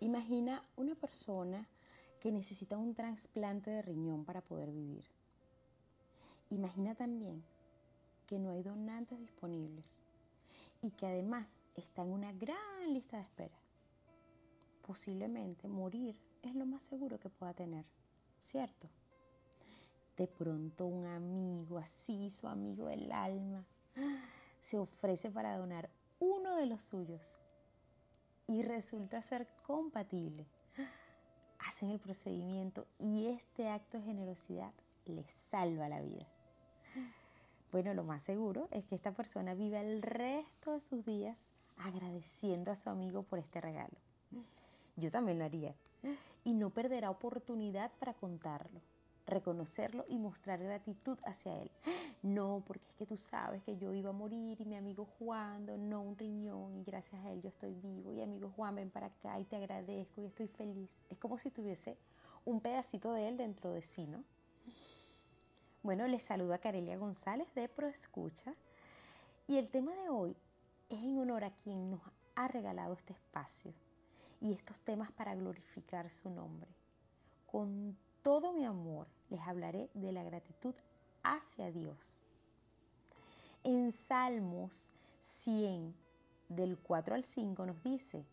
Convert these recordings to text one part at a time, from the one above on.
Imagina una persona que necesita un trasplante de riñón para poder vivir. Imagina también que no hay donantes disponibles y que además está en una gran lista de espera. Posiblemente morir es lo más seguro que pueda tener, ¿cierto? De pronto un amigo, así su amigo del alma, se ofrece para donar uno de los suyos y resulta ser compatible. Hacen el procedimiento y este acto de generosidad les salva la vida. Bueno, lo más seguro es que esta persona viva el resto de sus días agradeciendo a su amigo por este regalo. Yo también lo haría. Y no perderá oportunidad para contarlo, reconocerlo y mostrar gratitud hacia él. No, porque es que tú sabes que yo iba a morir y mi amigo Juan donó un riñón y gracias a él yo estoy vivo. Y amigo Juan, ven para acá y te agradezco y estoy feliz. Es como si tuviese un pedacito de él dentro de sí, ¿no? Bueno, les saluda Carelia González de ProEscucha y el tema de hoy es en honor a quien nos ha regalado este espacio y estos temas para glorificar su nombre. Con todo mi amor les hablaré de la gratitud hacia Dios. En Salmos 100, del 4 al 5 nos dice,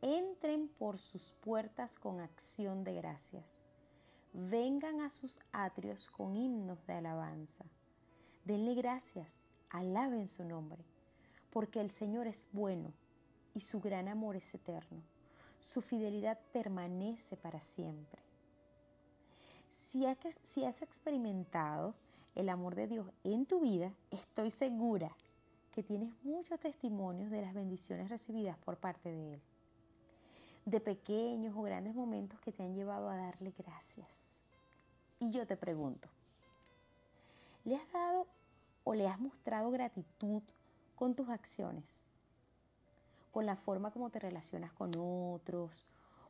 entren por sus puertas con acción de gracias vengan a sus atrios con himnos de alabanza. Denle gracias, alaben su nombre, porque el Señor es bueno y su gran amor es eterno. Su fidelidad permanece para siempre. Si has experimentado el amor de Dios en tu vida, estoy segura que tienes muchos testimonios de las bendiciones recibidas por parte de Él de pequeños o grandes momentos que te han llevado a darle gracias. Y yo te pregunto, ¿le has dado o le has mostrado gratitud con tus acciones? Con la forma como te relacionas con otros,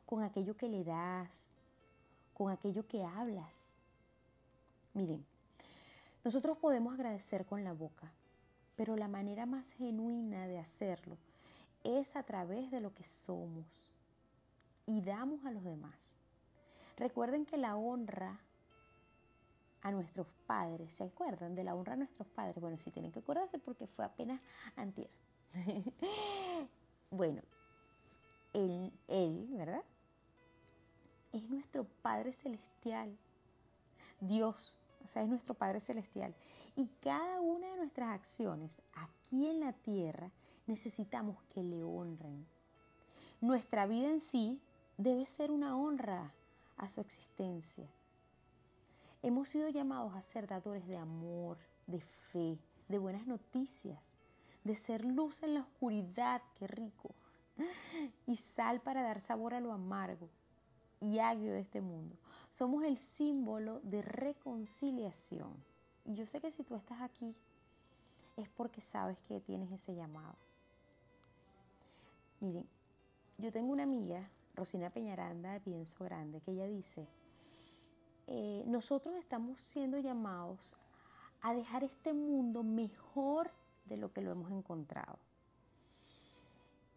con aquello que le das, con aquello que hablas. Miren, nosotros podemos agradecer con la boca, pero la manera más genuina de hacerlo es a través de lo que somos, y damos a los demás. Recuerden que la honra a nuestros padres, ¿se acuerdan de la honra a nuestros padres? Bueno, si tienen que acordarse porque fue apenas antier. bueno, él, él, ¿verdad? Es nuestro Padre Celestial. Dios, o sea, es nuestro Padre Celestial. Y cada una de nuestras acciones aquí en la tierra necesitamos que le honren. Nuestra vida en sí debe ser una honra a su existencia. Hemos sido llamados a ser dadores de amor, de fe, de buenas noticias, de ser luz en la oscuridad, qué rico, y sal para dar sabor a lo amargo y agrio de este mundo. Somos el símbolo de reconciliación. Y yo sé que si tú estás aquí es porque sabes que tienes ese llamado. Miren, yo tengo una amiga Rosina Peñaranda de Pienso Grande, que ella dice, eh, nosotros estamos siendo llamados a dejar este mundo mejor de lo que lo hemos encontrado.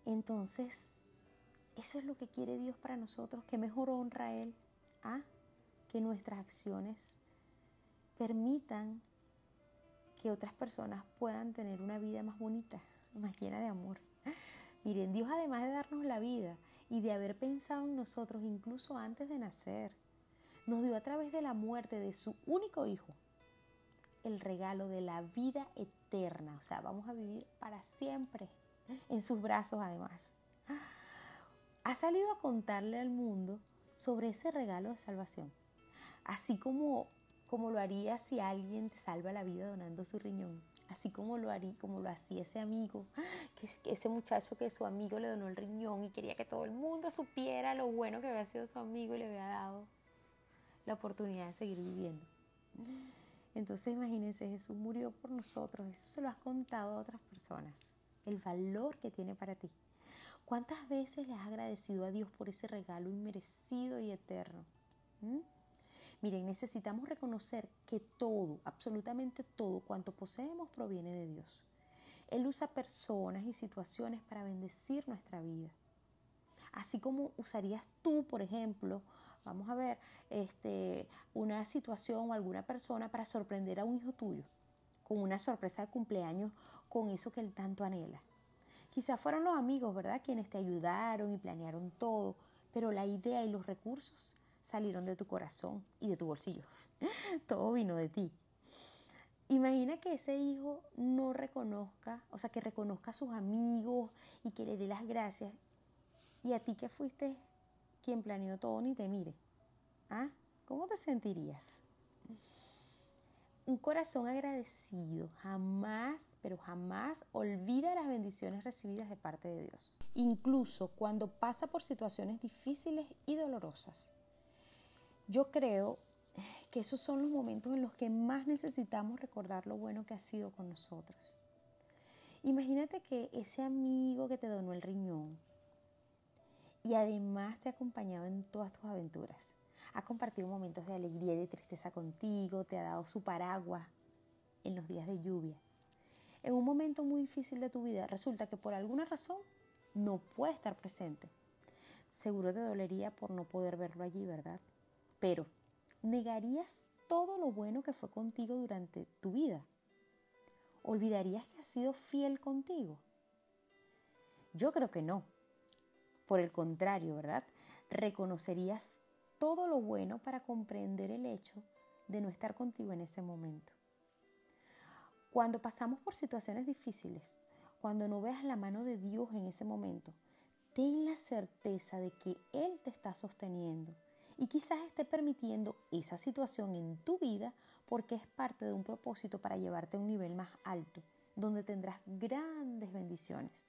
Entonces, eso es lo que quiere Dios para nosotros, que mejor honra a Él, ¿ah? que nuestras acciones permitan que otras personas puedan tener una vida más bonita, más llena de amor. Miren, Dios además de darnos la vida y de haber pensado en nosotros incluso antes de nacer, nos dio a través de la muerte de su único hijo el regalo de la vida eterna. O sea, vamos a vivir para siempre en sus brazos además. Ha salido a contarle al mundo sobre ese regalo de salvación. Así como, como lo haría si alguien te salva la vida donando su riñón así como lo haría, como lo hacía ese amigo, que ese muchacho que su amigo le donó el riñón y quería que todo el mundo supiera lo bueno que había sido su amigo y le había dado la oportunidad de seguir viviendo. Entonces imagínense, Jesús murió por nosotros, eso se lo has contado a otras personas, el valor que tiene para ti. ¿Cuántas veces le has agradecido a Dios por ese regalo inmerecido y eterno? ¿Mm? Miren, necesitamos reconocer que todo, absolutamente todo cuanto poseemos proviene de Dios. Él usa personas y situaciones para bendecir nuestra vida. Así como usarías tú, por ejemplo, vamos a ver, este, una situación o alguna persona para sorprender a un hijo tuyo, con una sorpresa de cumpleaños, con eso que él tanto anhela. Quizás fueron los amigos, ¿verdad?, quienes te ayudaron y planearon todo, pero la idea y los recursos salieron de tu corazón y de tu bolsillo. todo vino de ti. Imagina que ese hijo no reconozca, o sea, que reconozca a sus amigos y que le dé las gracias. Y a ti que fuiste quien planeó todo ni te mire. ¿Ah? ¿Cómo te sentirías? Un corazón agradecido jamás, pero jamás olvida las bendiciones recibidas de parte de Dios. Incluso cuando pasa por situaciones difíciles y dolorosas. Yo creo que esos son los momentos en los que más necesitamos recordar lo bueno que ha sido con nosotros. Imagínate que ese amigo que te donó el riñón, y además te ha acompañado en todas tus aventuras. Ha compartido momentos de alegría y de tristeza contigo, te ha dado su paraguas en los días de lluvia. En un momento muy difícil de tu vida resulta que por alguna razón no puede estar presente. Seguro te dolería por no poder verlo allí, ¿verdad? Pero, ¿negarías todo lo bueno que fue contigo durante tu vida? ¿Olvidarías que ha sido fiel contigo? Yo creo que no. Por el contrario, ¿verdad? Reconocerías todo lo bueno para comprender el hecho de no estar contigo en ese momento. Cuando pasamos por situaciones difíciles, cuando no veas la mano de Dios en ese momento, ten la certeza de que Él te está sosteniendo y quizás esté permitiendo esa situación en tu vida porque es parte de un propósito para llevarte a un nivel más alto, donde tendrás grandes bendiciones.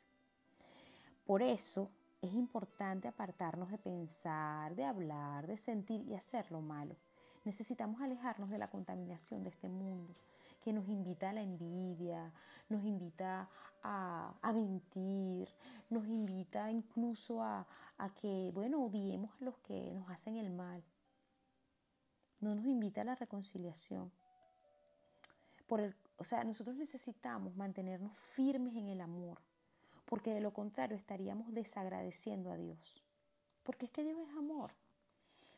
Por eso es importante apartarnos de pensar, de hablar, de sentir y hacer lo malo. Necesitamos alejarnos de la contaminación de este mundo que nos invita a la envidia, nos invita a, mentir, nos invita incluso a, a que, bueno, odiemos a los que nos hacen el mal. No nos invita a la reconciliación. Por el, o sea, nosotros necesitamos mantenernos firmes en el amor, porque de lo contrario estaríamos desagradeciendo a Dios. Porque es que Dios es amor.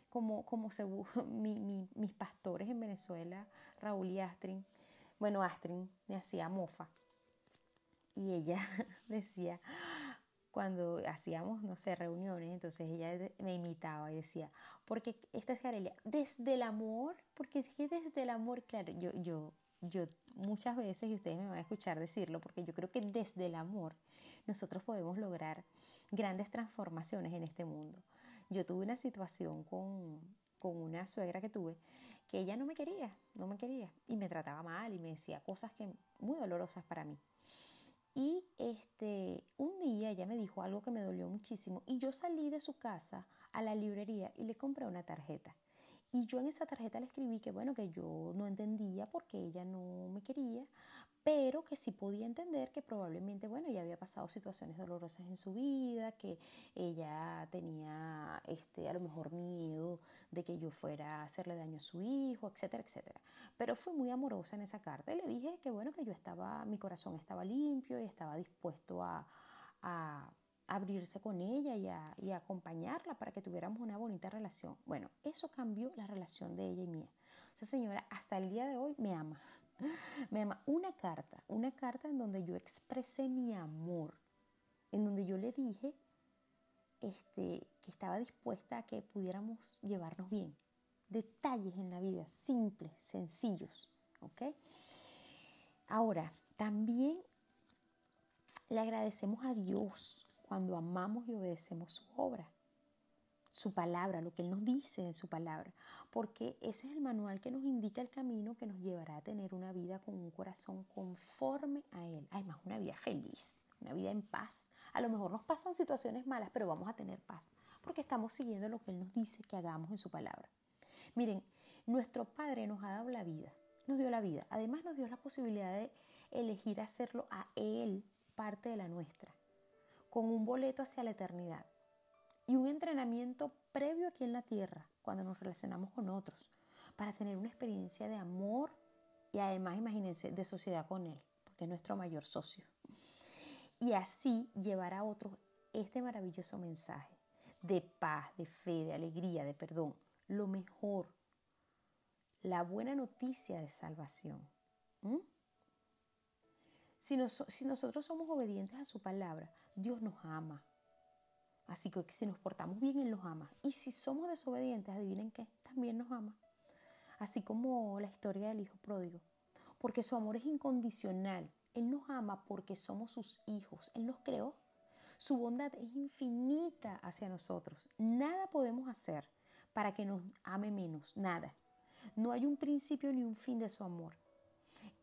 Como, como se, mis pastores en Venezuela, Raúl y Astrid, bueno, Astrid me hacía mofa. Y ella decía, cuando hacíamos, no sé, reuniones, entonces ella me imitaba y decía, porque esta es Carelia, desde el amor, porque es que desde el amor, claro, yo, yo, yo muchas veces, y ustedes me van a escuchar decirlo, porque yo creo que desde el amor nosotros podemos lograr grandes transformaciones en este mundo. Yo tuve una situación con, con una suegra que tuve que ella no me quería, no me quería y me trataba mal y me decía cosas que muy dolorosas para mí. Y este, un día ella me dijo algo que me dolió muchísimo y yo salí de su casa a la librería y le compré una tarjeta. Y yo en esa tarjeta le escribí que bueno, que yo no entendía por qué ella no me quería, pero que sí podía entender que probablemente, bueno, ella había pasado situaciones dolorosas en su vida, que ella tenía este, a lo mejor miedo de que yo fuera a hacerle daño a su hijo, etcétera, etcétera. Pero fue muy amorosa en esa carta y le dije que, bueno, que yo estaba, mi corazón estaba limpio y estaba dispuesto a, abrirse con ella y a, acompañarla para que tuviéramos una bonita relación. Bueno, eso cambió la relación de ella y mía. Esa señora hasta el día de hoy me ama. Me llama una carta, una carta en donde yo expresé mi amor, en donde yo le dije este, que estaba dispuesta a que pudiéramos llevarnos bien. Detalles en la vida, simples, sencillos. ¿ok? Ahora, también le agradecemos a Dios cuando amamos y obedecemos su obra su palabra, lo que Él nos dice en su palabra, porque ese es el manual que nos indica el camino que nos llevará a tener una vida con un corazón conforme a Él. Además, una vida feliz, una vida en paz. A lo mejor nos pasan situaciones malas, pero vamos a tener paz, porque estamos siguiendo lo que Él nos dice que hagamos en su palabra. Miren, nuestro Padre nos ha dado la vida, nos dio la vida. Además nos dio la posibilidad de elegir hacerlo a Él parte de la nuestra, con un boleto hacia la eternidad y un entrenamiento previo aquí en la tierra, cuando nos relacionamos con otros, para tener una experiencia de amor y además, imagínense, de sociedad con Él, porque es nuestro mayor socio. Y así llevar a otros este maravilloso mensaje. de paz, de fe, de alegría, de perdón. Lo mejor, la buena noticia de salvación. Si, nosotros somos obedientes a su palabra, Dios nos ama. Así que si nos portamos bien, Él nos ama. Y si somos desobedientes, adivinen qué, también nos ama. Así como la historia del Hijo Pródigo. Porque su amor es incondicional. Él nos ama porque somos sus hijos. Él nos creó. Su bondad es infinita hacia nosotros. Nada podemos hacer para que nos ame menos. Nada. No hay un principio ni un fin de su amor.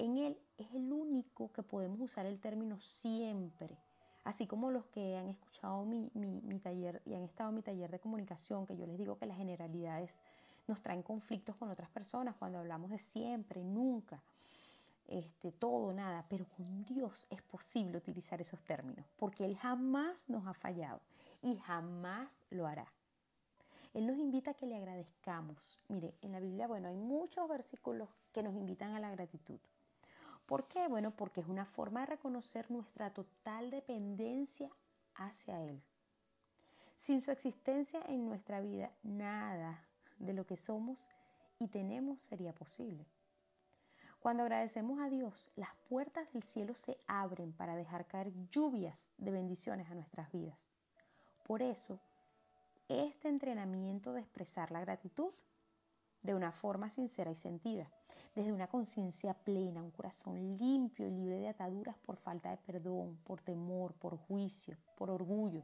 En Él es el único que podemos usar el término siempre. Así como los que han escuchado mi, mi, taller y han estado en mi taller de comunicación, que yo les digo que las generalidades nos traen conflictos con otras personas cuando hablamos de siempre, nunca este, todo, nada, pero con Dios es posible utilizar esos términos, porque Él jamás nos ha fallado y jamás lo hará. Él nos invita a que le agradezcamos. Mire, en la Biblia, bueno, hay muchos versículos que nos invitan a la gratitud. ¿Por qué? Bueno, porque es una forma de reconocer nuestra total dependencia hacia Él. Sin su existencia en nuestra vida, nada de lo que somos y tenemos sería posible. Cuando agradecemos a Dios, las puertas del cielo se abren para dejar caer lluvias de bendiciones a nuestras vidas. Por eso, este entrenamiento de expresar la gratitud de una forma sincera y sentida, desde una conciencia plena, un corazón limpio y libre de ataduras por falta de perdón, por temor, por juicio, por orgullo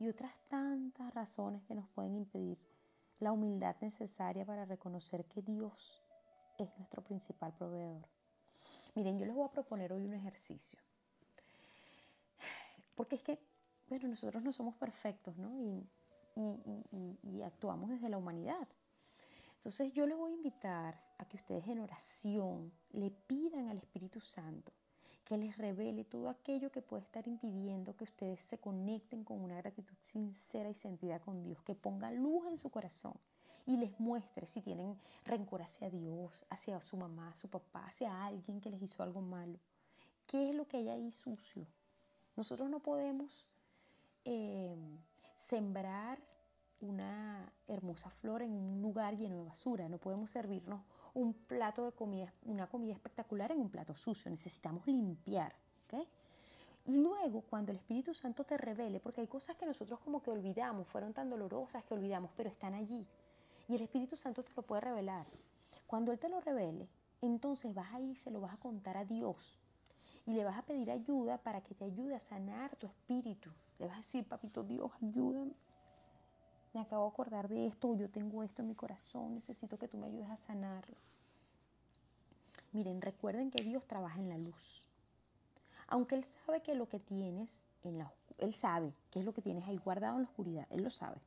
y otras tantas razones que nos pueden impedir la humildad necesaria para reconocer que Dios es nuestro principal proveedor. Miren, yo les voy a proponer hoy un ejercicio. Porque es que, bueno, nosotros no somos perfectos, ¿no? Y, y, actuamos desde la humanidad. Entonces yo les voy a invitar a que ustedes en oración le pidan al Espíritu Santo que les revele todo aquello que puede estar impidiendo que ustedes se conecten con una gratitud sincera y sentida con Dios, que ponga luz en su corazón y les muestre si tienen rencor hacia Dios, hacia su mamá, su papá, hacia alguien que les hizo algo malo. ¿Qué es lo que hay ahí sucio? Nosotros no podemos eh, sembrar una hermosa flor en un lugar lleno de basura. No podemos servirnos un plato de comida, una comida espectacular en un plato sucio. Necesitamos limpiar. Y luego, cuando el Espíritu Santo te revele, porque hay cosas que nosotros como que olvidamos, fueron tan dolorosas que olvidamos, pero están allí. Y el Espíritu Santo te lo puede revelar. Cuando Él te lo revele, entonces vas a ir y se lo vas a contar a Dios. Y le vas a pedir ayuda para que te ayude a sanar tu espíritu. Le vas a decir, papito Dios, ayúdame. Me acabo de acordar de esto, yo tengo esto en mi corazón, necesito que tú me ayudes a sanarlo. Miren, recuerden que Dios trabaja en la luz. Aunque Él sabe que lo que tienes en la Él sabe qué es lo que tienes ahí guardado en la oscuridad, Él lo sabe.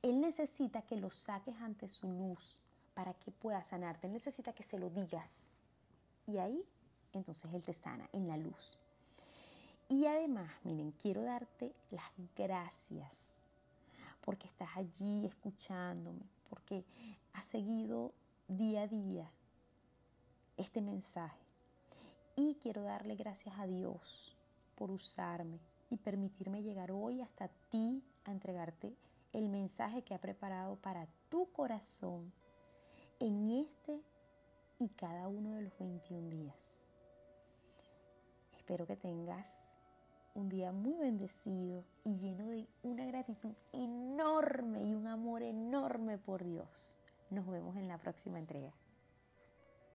Él necesita que lo saques ante su luz para que pueda sanarte. Él necesita que se lo digas. Y ahí, entonces Él te sana en la luz. Y además, miren, quiero darte las gracias porque estás allí escuchándome, porque has seguido día a día este mensaje. Y quiero darle gracias a Dios por usarme y permitirme llegar hoy hasta ti a entregarte el mensaje que ha preparado para tu corazón en este y cada uno de los 21 días. Espero que tengas un día muy bendecido y lleno de una gratitud enorme y un amor enorme por Dios. Nos vemos en la próxima entrega.